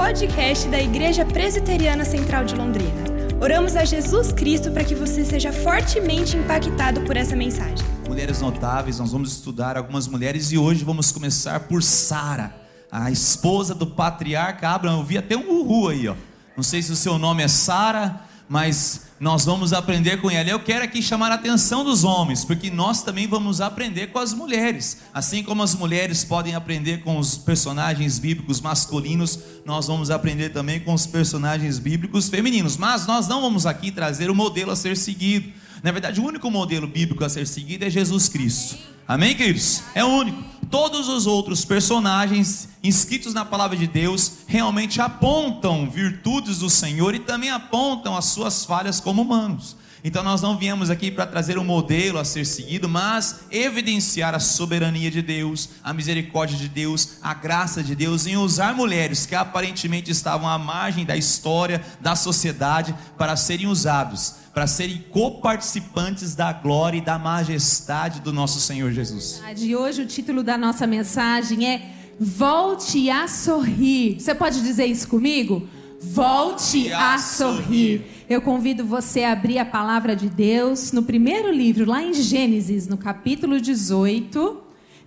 podcast da Igreja Presbiteriana Central de Londrina. Oramos a Jesus Cristo para que você seja fortemente impactado por essa mensagem. Mulheres notáveis, nós vamos estudar algumas mulheres e hoje vamos começar por Sara, a esposa do patriarca Abraão. Eu vi até um uhu aí, ó. Não sei se o seu nome é Sara, mas nós vamos aprender com ela. Eu quero aqui chamar a atenção dos homens, porque nós também vamos aprender com as mulheres. Assim como as mulheres podem aprender com os personagens bíblicos masculinos, nós vamos aprender também com os personagens bíblicos femininos. Mas nós não vamos aqui trazer o modelo a ser seguido. Na verdade, o único modelo bíblico a ser seguido é Jesus Cristo. Amém, queridos? É o único. Todos os outros personagens inscritos na palavra de Deus realmente apontam virtudes do Senhor e também apontam as suas falhas como humanos. Então nós não viemos aqui para trazer um modelo a ser seguido, mas evidenciar a soberania de Deus, a misericórdia de Deus, a graça de Deus em usar mulheres que aparentemente estavam à margem da história, da sociedade, para serem usados, para serem coparticipantes da glória e da majestade do nosso Senhor Jesus. E hoje o título da nossa mensagem é Volte a sorrir. Você pode dizer isso comigo? Volte a sorrir. Eu convido você a abrir a palavra de Deus no primeiro livro, lá em Gênesis, no capítulo 18.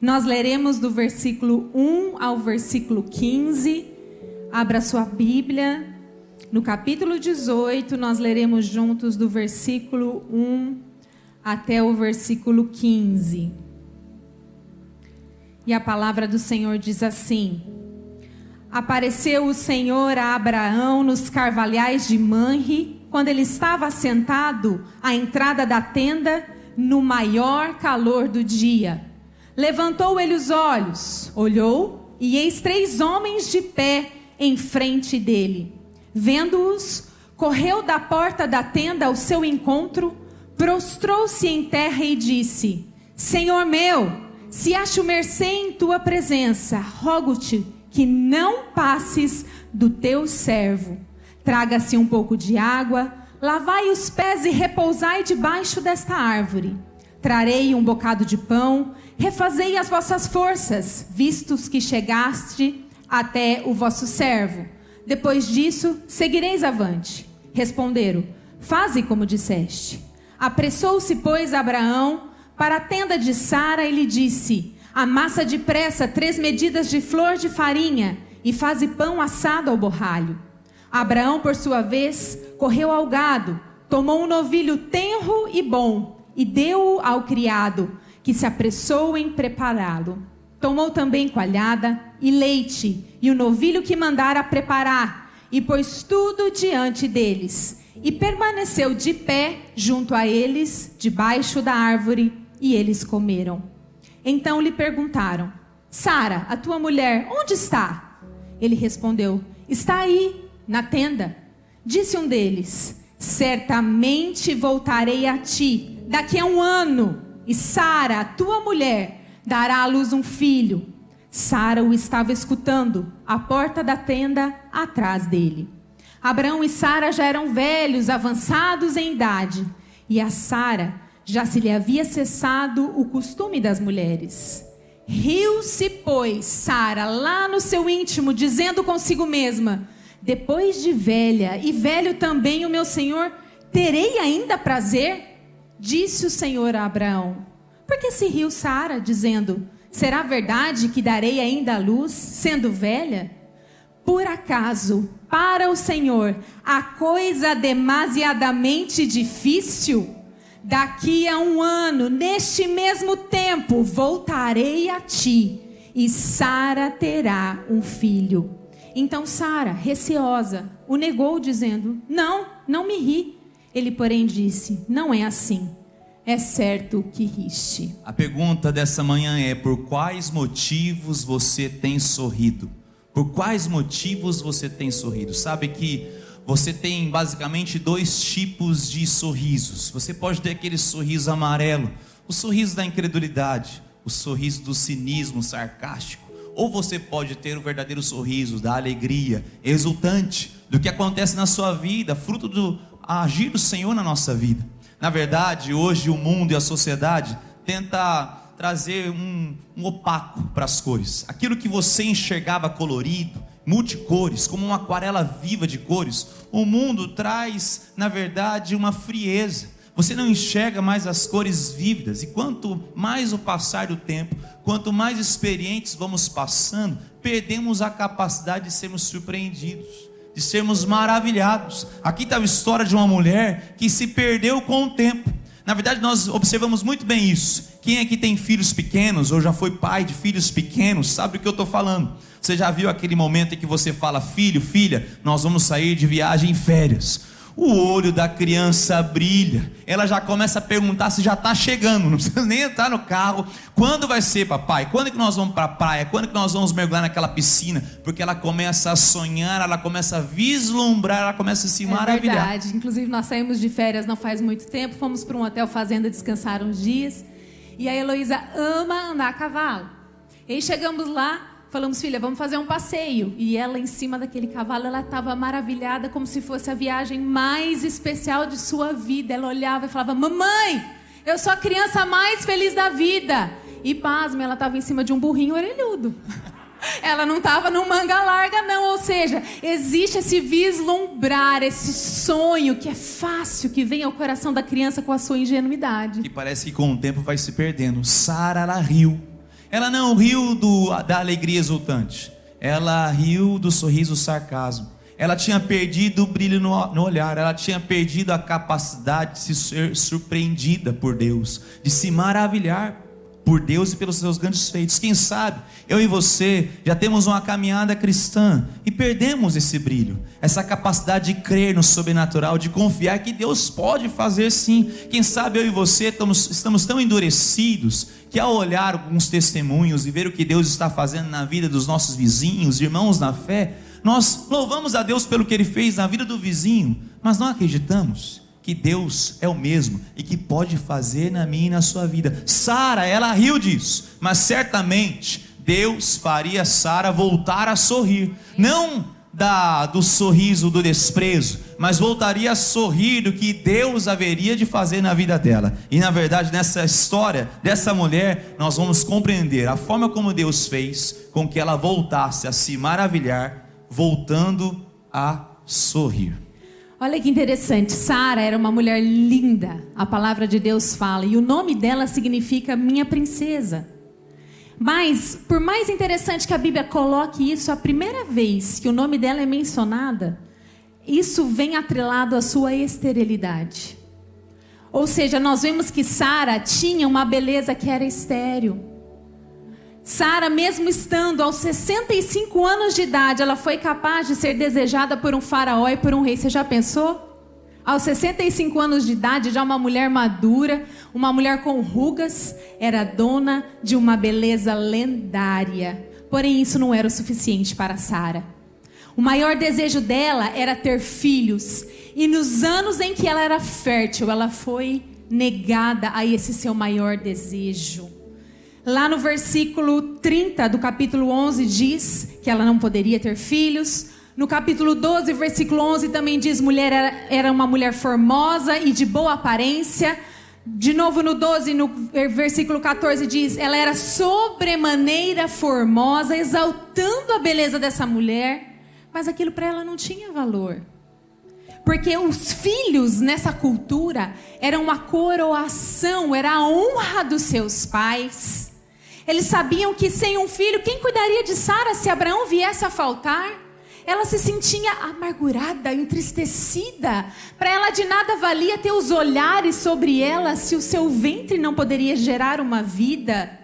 Nós leremos do versículo 1 ao versículo 15. Abra sua Bíblia. No capítulo 18, nós leremos juntos do versículo 1 até o versículo 15. E a palavra do Senhor diz assim: Apareceu o Senhor a Abraão nos carvalhais de Manre, quando ele estava sentado à entrada da tenda, no maior calor do dia. Levantou ele os olhos, olhou, e eis três homens de pé em frente dele. Vendo-os, correu da porta da tenda ao seu encontro, prostrou-se em terra e disse: Senhor meu, se acho mercê em tua presença, rogo-te que não passes do teu servo. Traga-se um pouco de água, lavai os pés e repousai debaixo desta árvore. Trarei um bocado de pão, refazei as vossas forças, vistos que chegaste até o vosso servo. Depois disso, seguireis avante. Responderam: Faze como disseste. Apressou-se, pois, Abraão para a tenda de Sara e lhe disse: Amassa depressa três medidas de flor de farinha e faze pão assado ao borralho. Abraão, por sua vez, correu ao gado, tomou um novilho tenro e bom e deu-o ao criado, que se apressou em prepará-lo. Tomou também coalhada e leite e o novilho que mandara preparar e pôs tudo diante deles. E permaneceu de pé junto a eles, debaixo da árvore, e eles comeram. Então lhe perguntaram: Sara, a tua mulher, onde está? Ele respondeu: Está aí, na tenda. Disse um deles: Certamente voltarei a ti daqui a um ano, e Sara, tua mulher, dará à luz um filho. Sara o estava escutando, à porta da tenda, atrás dele. Abraão e Sara já eram velhos, avançados em idade, e a Sara já se lhe havia cessado o costume das mulheres. Riu-se, pois, Sara, lá no seu íntimo, dizendo consigo mesma: Depois de velha e velho também o meu senhor, terei ainda prazer? Disse o Senhor a Abraão. Por que se riu Sara, dizendo: Será verdade que darei ainda a luz, sendo velha? Por acaso, para o Senhor, a coisa demasiadamente difícil? Daqui a um ano, neste mesmo tempo, voltarei a ti e Sara terá um filho. Então Sara, receosa, o negou, dizendo: Não, não me ri. Ele, porém, disse: Não é assim. É certo que riste. A pergunta dessa manhã é: por quais motivos você tem sorrido? Por quais motivos você tem sorrido? Sabe que você tem basicamente dois tipos de sorrisos. Você pode ter aquele sorriso amarelo, o sorriso da incredulidade, o sorriso do cinismo sarcástico. Ou você pode ter o verdadeiro sorriso da alegria, exultante do que acontece na sua vida, fruto do agir do Senhor na nossa vida. Na verdade, hoje o mundo e a sociedade tenta trazer um, um opaco para as cores. Aquilo que você enxergava colorido, multicores, como uma aquarela viva de cores, o mundo traz, na verdade, uma frieza. Você não enxerga mais as cores vívidas, e quanto mais o passar do tempo, quanto mais experientes vamos passando, perdemos a capacidade de sermos surpreendidos, de sermos maravilhados. Aqui está a história de uma mulher que se perdeu com o tempo. Na verdade, nós observamos muito bem isso. Quem aqui tem filhos pequenos ou já foi pai de filhos pequenos, sabe o que eu estou falando. Você já viu aquele momento em que você fala, filho, filha, nós vamos sair de viagem em férias o olho da criança brilha. Ela já começa a perguntar se já está chegando, não precisa nem entrar no carro. Quando vai ser, papai? Quando que nós vamos para a praia? Quando que nós vamos mergulhar naquela piscina? Porque ela começa a sonhar, ela começa a vislumbrar, ela começa a se é maravilhar. Verdade. Inclusive nós saímos de férias não faz muito tempo, fomos para um hotel fazenda descansar uns dias. E a Heloísa ama andar a cavalo. E aí chegamos lá, Falamos, filha, vamos fazer um passeio. E ela, em cima daquele cavalo, ela estava maravilhada, como se fosse a viagem mais especial de sua vida. Ela olhava e falava: Mamãe, eu sou a criança mais feliz da vida. E pasma, ela estava em cima de um burrinho orelhudo. Ela não estava num manga larga, não. Ou seja, existe esse vislumbrar, esse sonho que é fácil, que vem ao coração da criança com a sua ingenuidade. E parece que com o tempo vai se perdendo. Sara, ela riu ela não riu do, da alegria exultante. Ela riu do sorriso sarcasmo. Ela tinha perdido o brilho no, no, olhar, ela tinha perdido a capacidade de se ser surpreendida por Deus, de se maravilhar por Deus e pelos seus grandes feitos. Quem sabe eu e você já temos uma caminhada cristã e perdemos esse brilho, essa capacidade de crer no sobrenatural, de confiar que Deus pode fazer sim. Quem sabe eu e você estamos, estamos tão endurecidos que ao olhar alguns testemunhos e ver o que Deus está fazendo na vida dos nossos vizinhos, irmãos na fé, nós louvamos a Deus pelo que Ele fez na vida do vizinho, mas não acreditamos que Deus é o mesmo e que pode fazer na minha e na sua vida. Sara, ela riu disso, mas certamente Deus faria Sara voltar a sorrir, não da do sorriso do desprezo, mas voltaria a sorrir do que Deus haveria de fazer na vida dela. E na verdade, nessa história dessa mulher, nós vamos compreender a forma como Deus fez com que ela voltasse a se maravilhar, voltando a sorrir. Olha que interessante, Sara era uma mulher linda, a palavra de Deus fala, e o nome dela significa minha princesa. Mas, por mais interessante que a Bíblia coloque isso, a primeira vez que o nome dela é mencionada, isso vem atrelado à sua esterilidade. Ou seja, nós vemos que Sara tinha uma beleza que era estéril. Sara, mesmo estando aos 65 anos de idade, ela foi capaz de ser desejada por um faraó e por um rei. Você já pensou? Aos 65 anos de idade, já uma mulher madura, uma mulher com rugas, era dona de uma beleza lendária. Porém, isso não era o suficiente para Sara. O maior desejo dela era ter filhos. E nos anos em que ela era fértil, ela foi negada a esse seu maior desejo. Lá no versículo 30 do capítulo 11 diz que ela não poderia ter filhos. No capítulo 12, versículo 11 também diz: mulher era, era uma mulher formosa e de boa aparência. De novo no 12, no versículo 14 diz: ela era sobremaneira formosa, exaltando a beleza dessa mulher, mas aquilo para ela não tinha valor. Porque os filhos nessa cultura eram uma coroação, era a honra dos seus pais. Eles sabiam que sem um filho, quem cuidaria de Sara se Abraão viesse a faltar? Ela se sentia amargurada, entristecida. Para ela de nada valia ter os olhares sobre ela se o seu ventre não poderia gerar uma vida.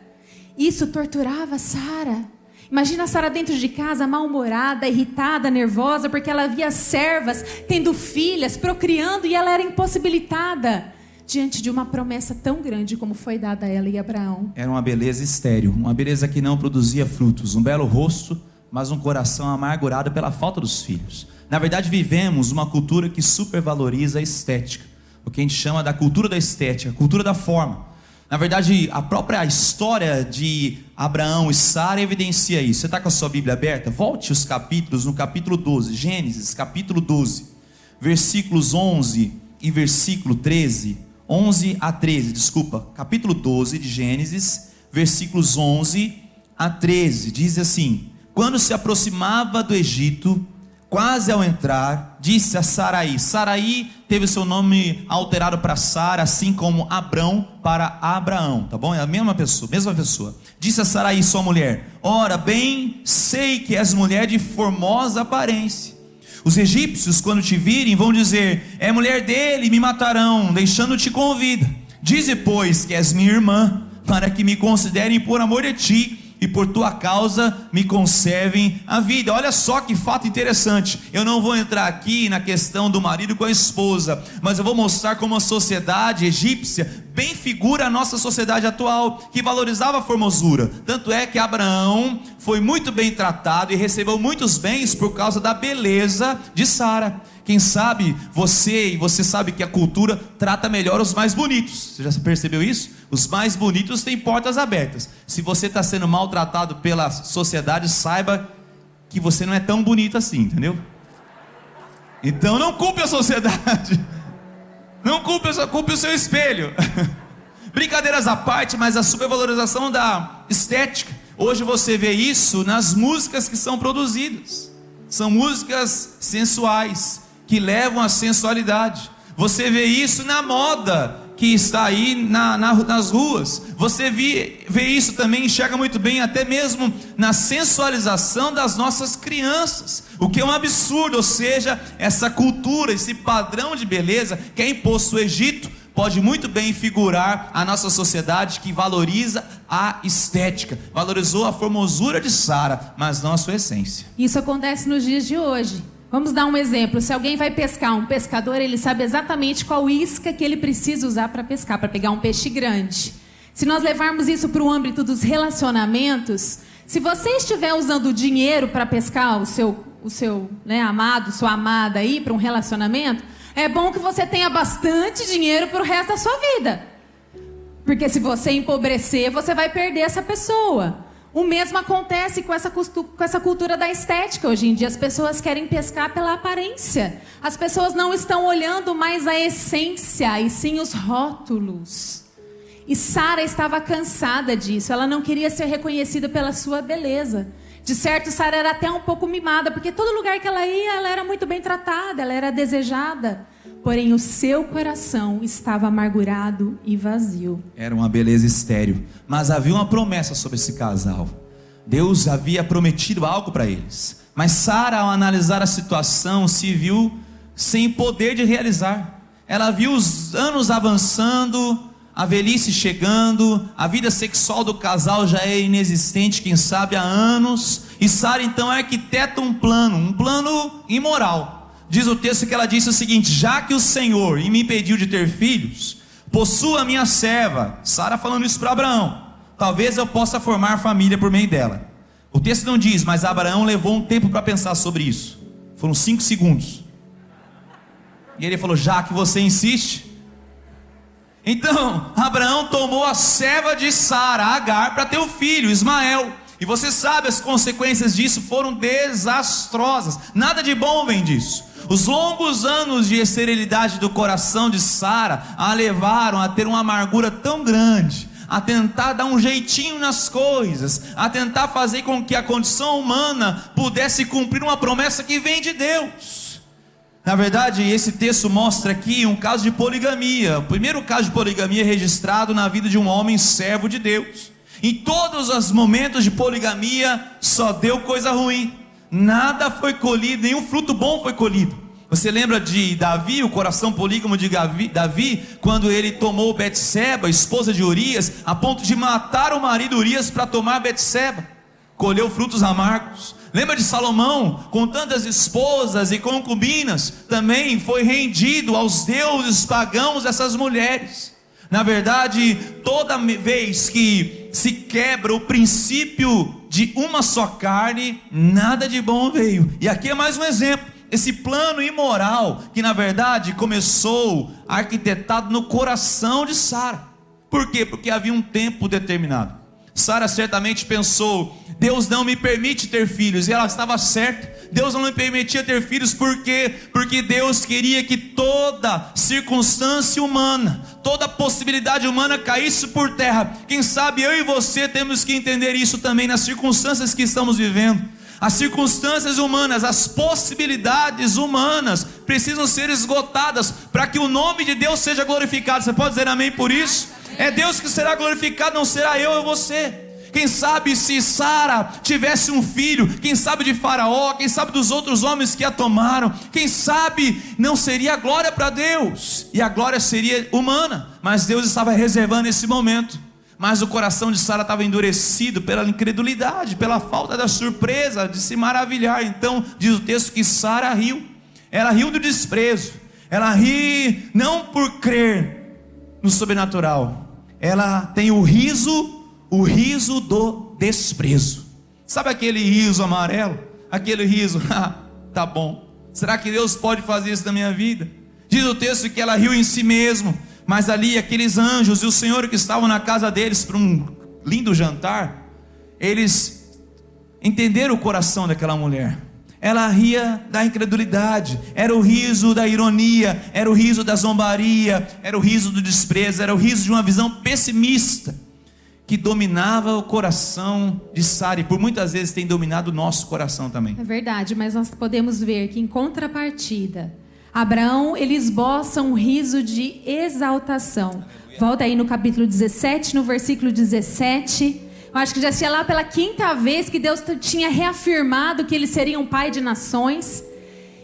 Isso torturava Sara. Imagina Sara dentro de casa, mal-humorada, irritada, nervosa, porque ela via servas tendo filhas, procriando e ela era impossibilitada diante de uma promessa tão grande como foi dada a ela e a Abraão. Era uma beleza estéril, uma beleza que não produzia frutos, um belo rosto, mas um coração amargurado pela falta dos filhos. Na verdade, vivemos uma cultura que supervaloriza a estética, o que a gente chama da cultura da estética, cultura da forma. Na verdade, a própria história de Abraão e Sara evidencia isso. Você está com a sua Bíblia aberta? Volte os capítulos, no capítulo 12, Gênesis, capítulo 12, versículos 11 e versículo 13. 11 a 13, desculpa, capítulo 12 de Gênesis, versículos 11 a 13, diz assim: quando se aproximava do Egito, quase ao entrar, disse a Saraí. Saraí teve seu nome alterado para Sara, assim como Abrão para Abraão, tá bom? É a mesma pessoa, mesma pessoa. Disse a Saraí, sua mulher: Ora, bem sei que és mulher de formosa aparência. Os egípcios, quando te virem, vão dizer: É mulher dele, me matarão, deixando-te com vida. Dize, pois, que és minha irmã, para que me considerem por amor de ti e por tua causa me conservem a vida. Olha só que fato interessante. Eu não vou entrar aqui na questão do marido com a esposa, mas eu vou mostrar como a sociedade egípcia bem figura a nossa sociedade atual, que valorizava a formosura. Tanto é que Abraão foi muito bem tratado e recebeu muitos bens por causa da beleza de Sara. Quem sabe você e você sabe que a cultura trata melhor os mais bonitos. Você já percebeu isso? Os mais bonitos têm portas abertas. Se você está sendo maltratado pela sociedade, saiba que você não é tão bonito assim, entendeu? Então não culpe a sociedade. Não culpe, culpe o seu espelho. Brincadeiras à parte, mas a supervalorização da estética. Hoje você vê isso nas músicas que são produzidas. São músicas sensuais, que levam à sensualidade. Você vê isso na moda que está aí na, na, nas ruas. Você vê, vê isso também, enxerga muito bem, até mesmo na sensualização das nossas crianças. O que é um absurdo, ou seja, essa cultura, esse padrão de beleza que é imposto no Egito, pode muito bem figurar a nossa sociedade que valoriza a estética, valorizou a formosura de Sara, mas não a sua essência. Isso acontece nos dias de hoje. Vamos dar um exemplo. Se alguém vai pescar, um pescador, ele sabe exatamente qual isca que ele precisa usar para pescar, para pegar um peixe grande. Se nós levarmos isso para o âmbito dos relacionamentos, se você estiver usando dinheiro para pescar o seu, o seu né, amado, sua amada aí para um relacionamento, é bom que você tenha bastante dinheiro para o resto da sua vida. Porque se você empobrecer, você vai perder essa pessoa. O mesmo acontece com essa, com essa cultura da estética hoje em dia. As pessoas querem pescar pela aparência. As pessoas não estão olhando mais a essência, e sim os rótulos. E Sara estava cansada disso. Ela não queria ser reconhecida pela sua beleza. De certo, Sara era até um pouco mimada, porque todo lugar que ela ia, ela era muito bem tratada, ela era desejada. Porém, o seu coração estava amargurado e vazio. Era uma beleza estéril. Mas havia uma promessa sobre esse casal. Deus havia prometido algo para eles. Mas Sara, ao analisar a situação, se viu sem poder de realizar. Ela viu os anos avançando, a velhice chegando, a vida sexual do casal já é inexistente, quem sabe há anos. E Sara então arquiteta um plano, um plano imoral diz o texto que ela disse o seguinte: Já que o Senhor me impediu de ter filhos, possua minha serva, Sara falando isso para Abraão, talvez eu possa formar família por meio dela. O texto não diz, mas Abraão levou um tempo para pensar sobre isso. Foram cinco segundos. E ele falou: Já que você insiste. Então, Abraão tomou a serva de Sara, Agar, para ter o filho, Ismael. E você sabe, as consequências disso foram desastrosas. Nada de bom vem disso. Os longos anos de esterilidade do coração de Sara a levaram a ter uma amargura tão grande, a tentar dar um jeitinho nas coisas, a tentar fazer com que a condição humana pudesse cumprir uma promessa que vem de Deus. Na verdade, esse texto mostra aqui um caso de poligamia, o primeiro caso de poligamia registrado na vida de um homem servo de Deus. Em todos os momentos de poligamia, só deu coisa ruim nada foi colhido, nenhum fruto bom foi colhido. Você lembra de Davi, o coração polígamo de Davi, quando ele tomou Betseba, esposa de Urias, a ponto de matar o marido Urias para tomar Betseba? Colheu frutos amargos. Lembra de Salomão, com tantas esposas e concubinas, também foi rendido aos deuses pagãos essas mulheres. Na verdade, toda vez que se quebra o princípio de uma só carne, nada de bom veio. E aqui é mais um exemplo. Esse plano imoral que na verdade começou arquitetado no coração de Sara. Por quê? Porque havia um tempo determinado. Sara certamente pensou: Deus não me permite ter filhos, e ela estava certa. Deus não me permitia ter filhos porque porque Deus queria que toda circunstância humana, toda possibilidade humana caísse por terra. Quem sabe eu e você temos que entender isso também nas circunstâncias que estamos vivendo. As circunstâncias humanas, as possibilidades humanas precisam ser esgotadas para que o nome de Deus seja glorificado. Você pode dizer amém por isso? É Deus que será glorificado, não será eu ou você. Quem sabe se Sara tivesse um filho, quem sabe de Faraó, quem sabe dos outros homens que a tomaram, quem sabe não seria glória para Deus, e a glória seria humana, mas Deus estava reservando esse momento mas o coração de Sara estava endurecido pela incredulidade, pela falta da surpresa, de se maravilhar. Então, diz o texto que Sara riu, ela riu do desprezo, ela ri não por crer no sobrenatural, ela tem o riso, o riso do desprezo. Sabe aquele riso amarelo? Aquele riso, ah, tá bom. Será que Deus pode fazer isso na minha vida? Diz o texto que ela riu em si mesmo, mas ali aqueles anjos e o Senhor que estavam na casa deles para um lindo jantar, eles entenderam o coração daquela mulher. Ela ria da incredulidade, era o riso da ironia, era o riso da zombaria, era o riso do desprezo, era o riso de uma visão pessimista que dominava o coração de Sara e por muitas vezes tem dominado o nosso coração também. É verdade, mas nós podemos ver que em contrapartida, Abraão, ele esboça um riso de exaltação. Volta aí no capítulo 17, no versículo 17. Eu acho que já tinha lá pela quinta vez que Deus tinha reafirmado que ele seria um pai de nações.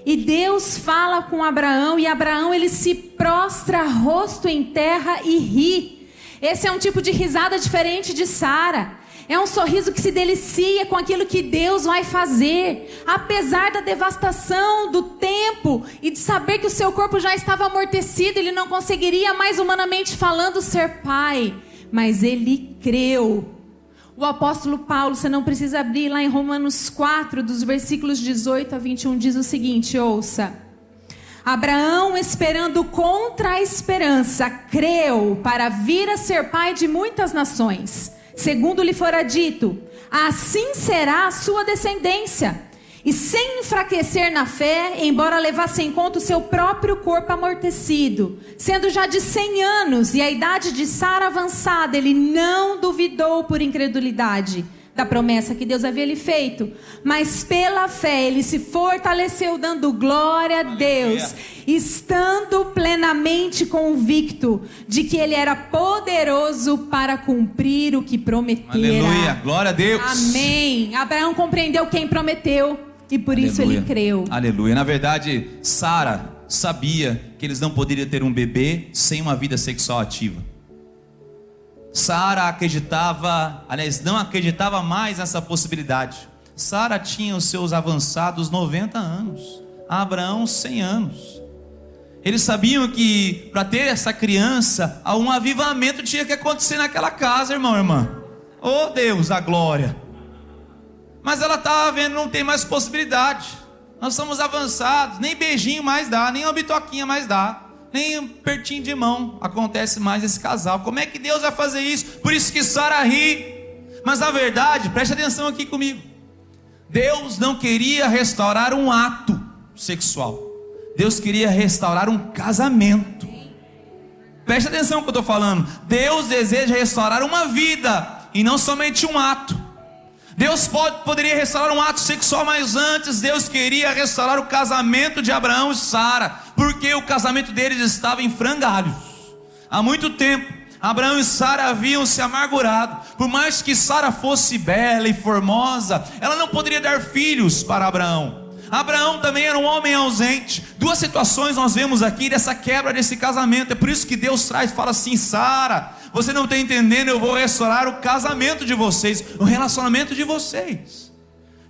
E Deus fala com Abraão e Abraão ele se prostra rosto em terra e ri. Esse é um tipo de risada diferente de Sara. É um sorriso que se delicia com aquilo que Deus vai fazer, apesar da devastação do tempo e de saber que o seu corpo já estava amortecido, ele não conseguiria mais humanamente falando ser pai, mas ele creu. O apóstolo Paulo, você não precisa abrir lá em Romanos 4, dos versículos 18 a 21, diz o seguinte: ouça. Abraão, esperando contra a esperança, creu para vir a ser pai de muitas nações segundo lhe fora dito: assim será a sua descendência. E sem enfraquecer na fé, embora levasse em conta o seu próprio corpo amortecido, sendo já de cem anos e a idade de Sara avançada, ele não duvidou por incredulidade da promessa que Deus havia lhe feito, mas pela fé ele se fortaleceu dando glória a Deus, estando plenamente convicto de que ele era poderoso para cumprir o que prometera. Aleluia, glória a Deus. Amém. Abraão compreendeu quem prometeu e por Aleluia. isso ele creu. Aleluia. Na verdade, Sara sabia que eles não poderiam ter um bebê sem uma vida sexual ativa. Sara acreditava, aliás, não acreditava mais nessa possibilidade. Sara tinha os seus avançados 90 anos, Abraão 100 anos. Eles sabiam que para ter essa criança, um avivamento tinha que acontecer naquela casa, irmão, irmã. Oh Deus, a glória. Mas ela estava vendo, não tem mais possibilidade. Nós somos avançados, nem beijinho mais dá, nem uma bitoquinha mais dá nem um pertinho de mão acontece mais esse casal. Como é que Deus vai fazer isso? Por isso que Sara ri. Mas na verdade, preste atenção aqui comigo. Deus não queria restaurar um ato sexual. Deus queria restaurar um casamento. Preste atenção no que eu estou falando. Deus deseja restaurar uma vida e não somente um ato. Deus pode, poderia restaurar um ato sexual, mas antes Deus queria restaurar o casamento de Abraão e Sara, porque o casamento deles estava em frangalhos. Há muito tempo, Abraão e Sara haviam se amargurado. Por mais que Sara fosse bela e formosa, ela não poderia dar filhos para Abraão. Abraão também era um homem ausente. Duas situações nós vemos aqui dessa quebra desse casamento. É por isso que Deus traz, fala assim: Sara, você não está entendendo, eu vou restaurar o casamento de vocês, o relacionamento de vocês.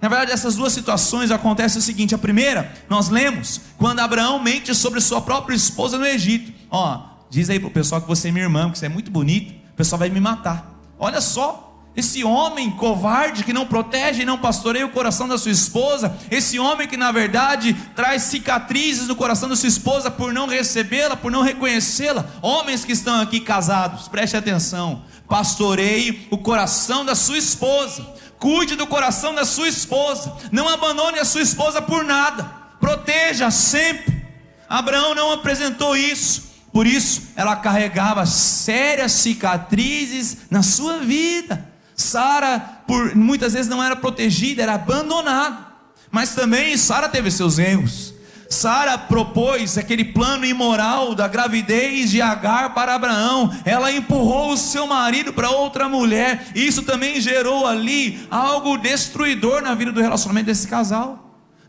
Na verdade, essas duas situações acontecem o seguinte: a primeira, nós lemos quando Abraão mente sobre sua própria esposa no Egito. Ó, diz aí para o pessoal que você é minha irmã, que você é muito bonito, o pessoal vai me matar. Olha só, esse homem covarde que não protege e não pastoreia o coração da sua esposa, esse homem que na verdade traz cicatrizes no coração da sua esposa por não recebê-la, por não reconhecê-la. Homens que estão aqui casados, preste atenção. Pastoreie o coração da sua esposa. Cuide do coração da sua esposa. Não abandone a sua esposa por nada. Proteja sempre. Abraão não apresentou isso. Por isso, ela carregava sérias cicatrizes na sua vida. Sara por muitas vezes não era protegida, era abandonada. Mas também Sara teve seus erros. Sara propôs aquele plano imoral da gravidez de Agar para Abraão. Ela empurrou o seu marido para outra mulher. Isso também gerou ali algo destruidor na vida do relacionamento desse casal.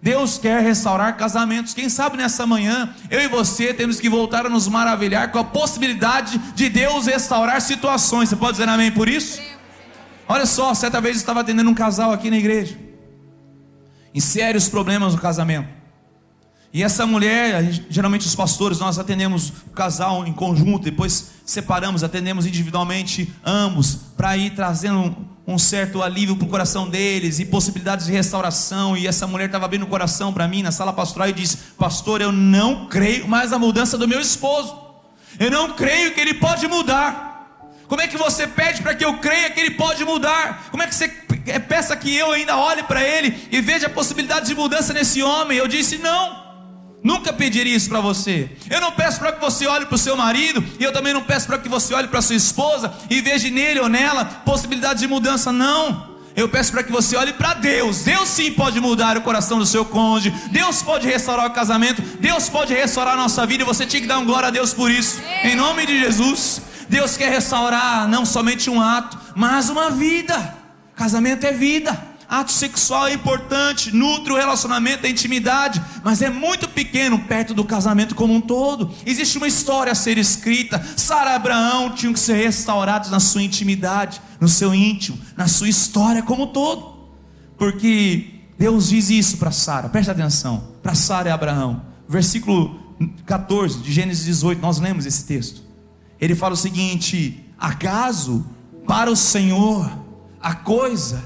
Deus quer restaurar casamentos. Quem sabe nessa manhã, eu e você temos que voltar a nos maravilhar com a possibilidade de Deus restaurar situações. Você pode dizer amém por isso? Olha só, certa vez eu estava atendendo um casal aqui na igreja, em sérios problemas no casamento. E essa mulher, geralmente os pastores, nós atendemos o casal em conjunto, depois separamos, atendemos individualmente ambos, para ir trazendo um certo alívio para o coração deles e possibilidades de restauração. E essa mulher estava abrindo o coração para mim na sala pastoral e disse: Pastor, eu não creio mais na mudança do meu esposo, eu não creio que ele pode mudar. Como é que você pede para que eu creia que ele pode mudar? Como é que você peça que eu ainda olhe para ele e veja a possibilidade de mudança nesse homem? Eu disse: Não. Nunca pediria isso para você. Eu não peço para que você olhe para o seu marido, e eu também não peço para que você olhe para sua esposa e veja nele ou nela possibilidade de mudança, não. Eu peço para que você olhe para Deus. Deus sim pode mudar o coração do seu cônjuge. Deus pode restaurar o casamento. Deus pode restaurar a nossa vida. E você tinha que dar um glória a Deus por isso. Em nome de Jesus. Deus quer restaurar não somente um ato, mas uma vida. Casamento é vida. Ato sexual é importante, nutre o relacionamento, a intimidade, mas é muito pequeno perto do casamento como um todo. Existe uma história a ser escrita. Sara e Abraão tinham que ser restaurados na sua intimidade, no seu íntimo, na sua história como um todo. Porque Deus diz isso para Sara, preste atenção, para Sara e Abraão. Versículo 14 de Gênesis 18, nós lemos esse texto. Ele fala o seguinte: Acaso para o Senhor a coisa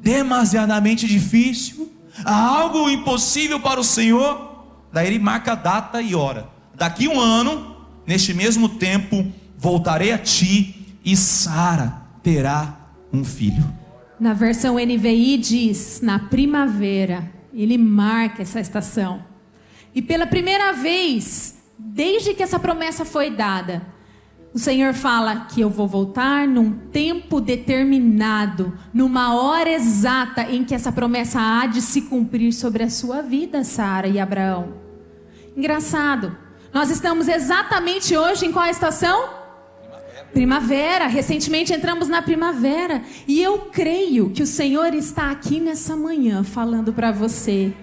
demasiadamente difícil, há algo impossível para o Senhor. Daí ele marca a data e hora. Daqui um ano, neste mesmo tempo, voltarei a ti e Sara terá um filho. Na versão NVI diz na primavera. Ele marca essa estação. E pela primeira vez, desde que essa promessa foi dada, o Senhor fala que eu vou voltar num tempo determinado, numa hora exata em que essa promessa há de se cumprir sobre a sua vida, Sara e Abraão. Engraçado. Nós estamos exatamente hoje em qual estação? Primavera. primavera. Recentemente entramos na primavera. E eu creio que o Senhor está aqui nessa manhã falando para você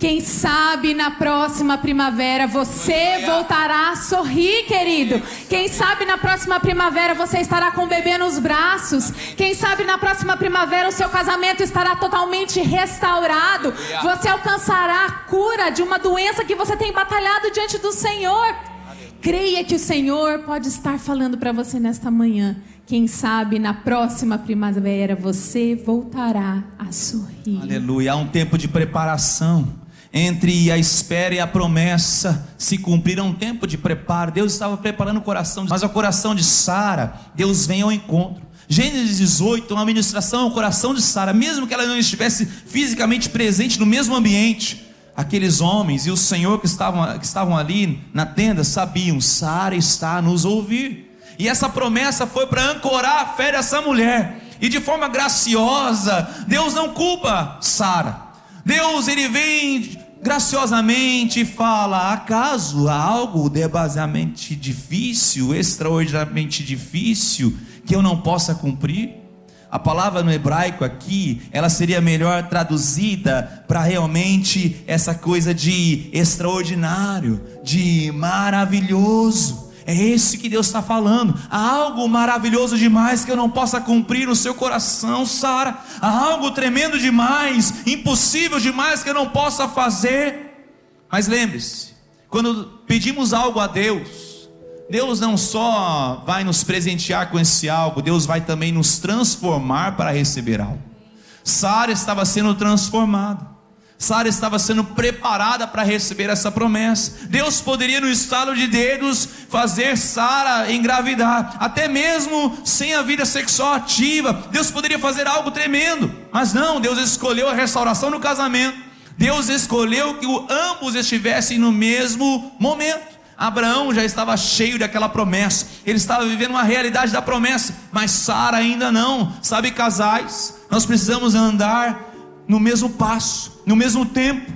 quem sabe na próxima primavera você voltará a sorrir, querido. Quem sabe na próxima primavera você estará com o bebê nos braços. Quem sabe na próxima primavera o seu casamento estará totalmente restaurado. Você alcançará a cura de uma doença que você tem batalhado diante do Senhor. Creia que o Senhor pode estar falando para você nesta manhã. Quem sabe na próxima primavera você voltará a sorrir. Aleluia. Há um tempo de preparação entre a espera e a promessa se cumpriram um tempo de preparo. Deus estava preparando o coração, mas o coração de Sara, Deus vem ao encontro. Gênesis 18, uma ministração ao coração de Sara, mesmo que ela não estivesse fisicamente presente no mesmo ambiente, aqueles homens e o Senhor que estavam, que estavam ali na tenda sabiam: Sara está a nos ouvir. E essa promessa foi para ancorar a fé dessa mulher. E de forma graciosa, Deus não culpa Sara. Deus ele vem graciosamente fala: acaso há algo demasiadamente difícil, extraordinariamente difícil, que eu não possa cumprir? A palavra no hebraico aqui, ela seria melhor traduzida para realmente essa coisa de extraordinário, de maravilhoso. É esse que Deus está falando. Há algo maravilhoso demais que eu não possa cumprir no seu coração, Sara. Há algo tremendo demais, impossível demais que eu não possa fazer. Mas lembre-se, quando pedimos algo a Deus, Deus não só vai nos presentear com esse algo, Deus vai também nos transformar para receber algo. Sara estava sendo transformada. Sara estava sendo preparada para receber essa promessa. Deus poderia, no estalo de dedos, fazer Sara engravidar, até mesmo sem a vida sexual ativa. Deus poderia fazer algo tremendo, mas não, Deus escolheu a restauração no casamento. Deus escolheu que ambos estivessem no mesmo momento. Abraão já estava cheio daquela promessa, ele estava vivendo uma realidade da promessa, mas Sara ainda não. Sabe, casais, nós precisamos andar no mesmo passo, no mesmo tempo.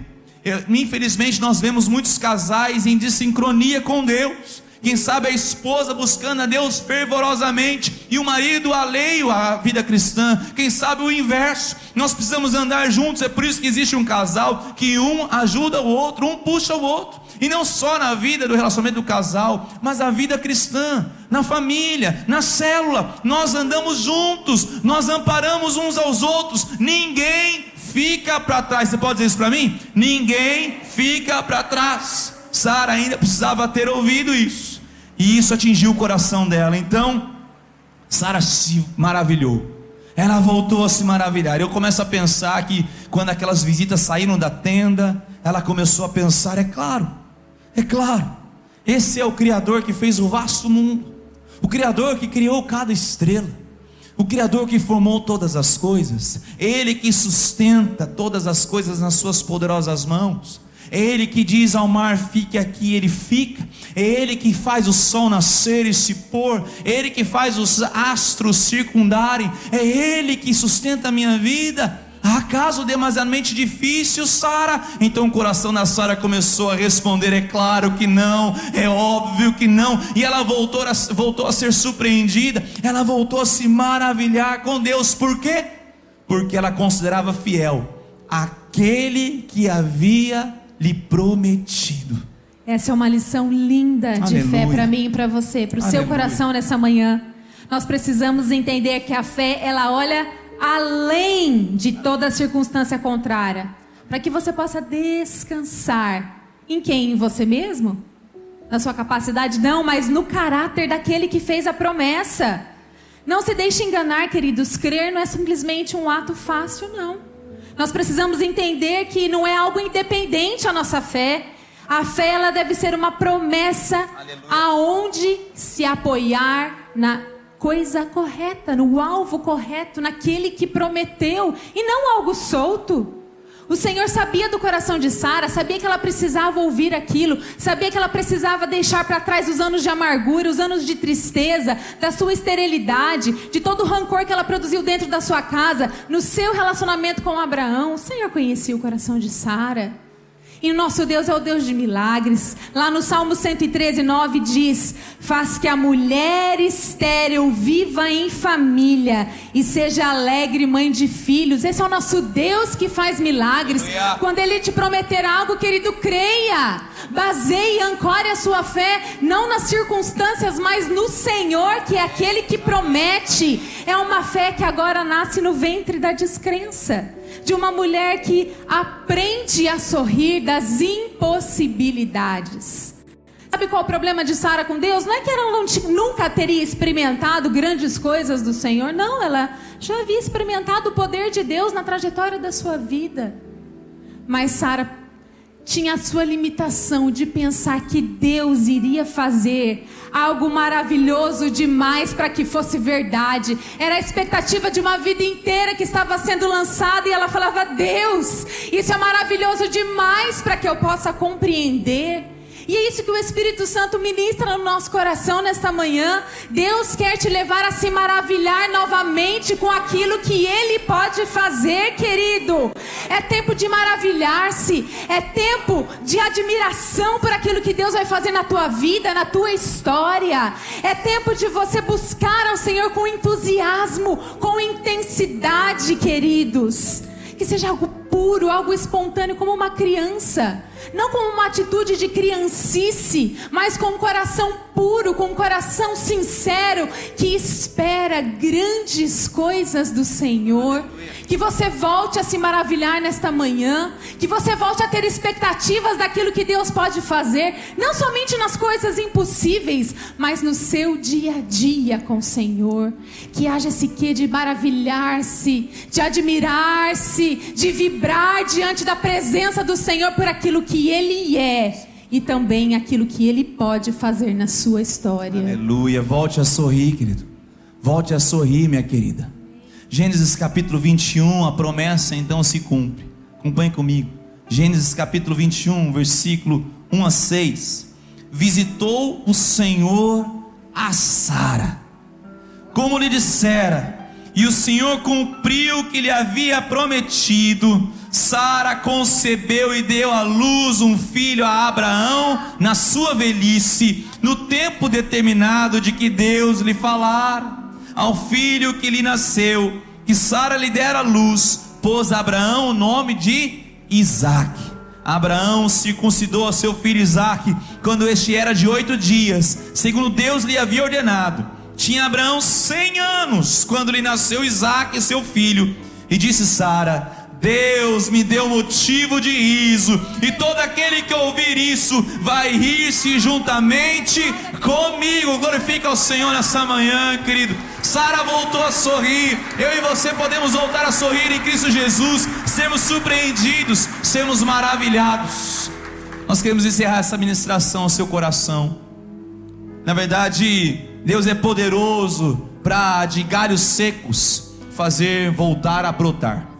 Infelizmente, nós vemos muitos casais em desincronia com Deus. Quem sabe a esposa buscando a Deus fervorosamente e o marido alheio à vida cristã. Quem sabe o inverso. Nós precisamos andar juntos. É por isso que existe um casal que um ajuda o outro, um puxa o outro. E não só na vida do relacionamento do casal, mas a vida cristã, na família, na célula. Nós andamos juntos, nós amparamos uns aos outros. Ninguém fica para trás. Você pode dizer isso para mim? Ninguém fica para trás. Sara ainda precisava ter ouvido isso. E isso atingiu o coração dela. Então, Sara se maravilhou. Ela voltou a se maravilhar. Eu começo a pensar que quando aquelas visitas saíram da tenda, ela começou a pensar: é claro, é claro, esse é o Criador que fez o vasto mundo, o Criador que criou cada estrela, o Criador que formou todas as coisas, Ele que sustenta todas as coisas nas Suas poderosas mãos. É Ele que diz ao mar: fique aqui, Ele fica. É Ele que faz o sol nascer e se pôr. É Ele que faz os astros circundarem. É Ele que sustenta a minha vida. Acaso demasiadamente difícil, Sara? Então o coração da Sara começou a responder: é claro que não, é óbvio que não. E ela voltou a, voltou a ser surpreendida, ela voltou a se maravilhar com Deus. Por quê? Porque ela considerava fiel aquele que havia lhe prometido. Essa é uma lição linda de Aleluia. fé para mim e para você, para o seu coração nessa manhã. Nós precisamos entender que a fé, ela olha além de toda circunstância contrária, para que você possa descansar em quem? Em você mesmo? Na sua capacidade? Não, mas no caráter daquele que fez a promessa. Não se deixe enganar, queridos. Crer não é simplesmente um ato fácil, não. Nós precisamos entender que não é algo independente a nossa fé. A fé ela deve ser uma promessa Aleluia. aonde se apoiar na coisa correta, no alvo correto, naquele que prometeu e não algo solto. O Senhor sabia do coração de Sara, sabia que ela precisava ouvir aquilo, sabia que ela precisava deixar para trás os anos de amargura, os anos de tristeza, da sua esterilidade, de todo o rancor que ela produziu dentro da sua casa, no seu relacionamento com Abraão. O Senhor conhecia o coração de Sara. E o nosso Deus é o Deus de milagres. Lá no Salmo 113, 9 diz: Faz que a mulher estéril viva em família e seja alegre mãe de filhos. Esse é o nosso Deus que faz milagres. Aleluia. Quando Ele te prometer algo, querido, creia. Baseie ancore a sua fé, não nas circunstâncias, mas no Senhor, que é aquele que promete. É uma fé que agora nasce no ventre da descrença de uma mulher que aprende a sorrir das impossibilidades. Sabe qual é o problema de Sara com Deus? Não é que ela não, nunca teria experimentado grandes coisas do Senhor, não, ela já havia experimentado o poder de Deus na trajetória da sua vida. Mas Sara tinha a sua limitação de pensar que Deus iria fazer algo maravilhoso demais para que fosse verdade. Era a expectativa de uma vida inteira que estava sendo lançada e ela falava: Deus, isso é maravilhoso demais para que eu possa compreender. E é isso que o Espírito Santo ministra no nosso coração nesta manhã. Deus quer te levar a se maravilhar novamente com aquilo que Ele pode fazer, querido. É tempo de maravilhar-se, é tempo de admiração por aquilo que Deus vai fazer na tua vida, na tua história. É tempo de você buscar ao Senhor com entusiasmo, com intensidade, queridos. Que seja algo puro, algo espontâneo, como uma criança não como uma atitude de criancice, mas com um coração puro, com um coração sincero, que espera grandes coisas do Senhor. Que você volte a se maravilhar nesta manhã, que você volte a ter expectativas daquilo que Deus pode fazer, não somente nas coisas impossíveis, mas no seu dia a dia com o Senhor. Que haja esse quê de maravilhar-se, de admirar-se, de vibrar diante da presença do Senhor por aquilo que que Ele é e também aquilo que Ele pode fazer na sua história. Aleluia. Volte a sorrir, querido. Volte a sorrir, minha querida. Gênesis capítulo 21, a promessa então se cumpre. Acompanhe comigo. Gênesis capítulo 21, versículo 1 a 6. visitou o Senhor a Sara, como lhe dissera, e o Senhor cumpriu o que lhe havia prometido. Sara concebeu e deu à luz um filho a Abraão na sua velhice, no tempo determinado de que Deus lhe falara. Ao filho que lhe nasceu, que Sara lhe dera luz, pôs Abraão o nome de Isaque. Abraão circuncidou a seu filho Isaque quando este era de oito dias, segundo Deus lhe havia ordenado. Tinha Abraão cem anos quando lhe nasceu Isaque, seu filho, e disse Sara: Deus me deu motivo de riso, e todo aquele que ouvir isso vai rir-se juntamente comigo. Glorifica ao Senhor nessa manhã, querido. Sara voltou a sorrir, eu e você podemos voltar a sorrir em Cristo Jesus, sermos surpreendidos, sermos maravilhados. Nós queremos encerrar essa ministração ao seu coração. Na verdade, Deus é poderoso para de galhos secos fazer voltar a brotar.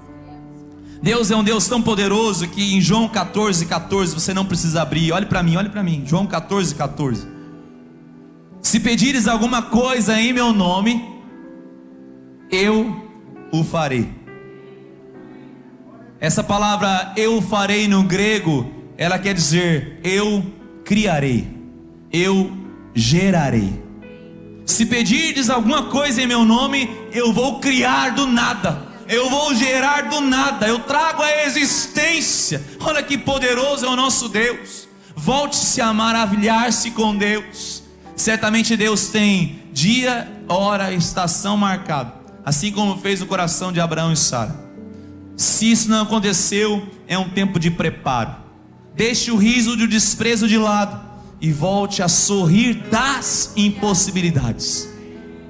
Deus é um Deus tão poderoso que em João 14, 14, você não precisa abrir, olhe para mim, olhe para mim, João 14, 14. Se pedires alguma coisa em meu nome, eu o farei. Essa palavra eu farei no grego, ela quer dizer eu criarei, eu gerarei. Se pedirdes alguma coisa em meu nome, eu vou criar do nada eu vou gerar do nada, eu trago a existência. Olha que poderoso é o nosso Deus. Volte-se a maravilhar-se com Deus. Certamente Deus tem dia, hora, estação marcado, assim como fez o coração de Abraão e Sara. Se isso não aconteceu, é um tempo de preparo. Deixe o riso e o desprezo de lado e volte a sorrir das impossibilidades.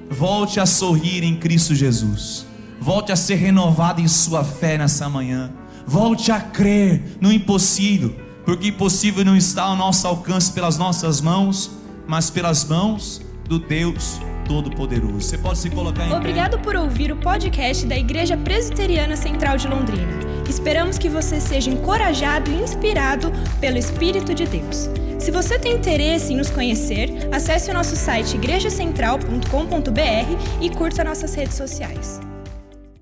Volte a sorrir em Cristo Jesus. Volte a ser renovado em sua fé nessa manhã. Volte a crer no impossível, porque impossível não está ao nosso alcance pelas nossas mãos, mas pelas mãos do Deus Todo-Poderoso. Você pode se colocar em Obrigado por ouvir o podcast da Igreja Presbiteriana Central de Londrina. Esperamos que você seja encorajado e inspirado pelo Espírito de Deus. Se você tem interesse em nos conhecer, acesse o nosso site igrejacentral.com.br e curta nossas redes sociais.